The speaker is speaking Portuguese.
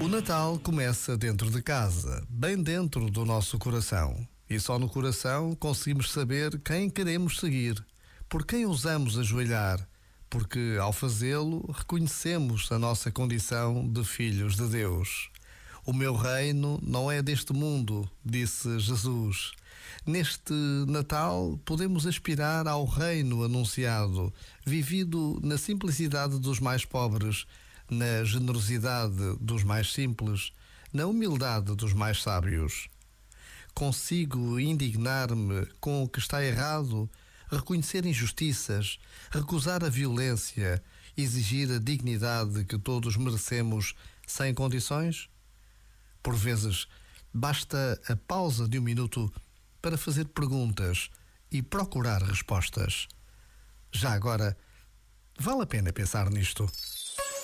O Natal começa dentro de casa, bem dentro do nosso coração. E só no coração conseguimos saber quem queremos seguir, por quem ousamos ajoelhar, porque ao fazê-lo reconhecemos a nossa condição de filhos de Deus. O meu reino não é deste mundo, disse Jesus. Neste Natal podemos aspirar ao reino anunciado, vivido na simplicidade dos mais pobres na generosidade dos mais simples, na humildade dos mais sábios. Consigo indignar-me com o que está errado, reconhecer injustiças, recusar a violência, exigir a dignidade que todos merecemos sem condições? Por vezes, basta a pausa de um minuto para fazer perguntas e procurar respostas. Já agora, vale a pena pensar nisto.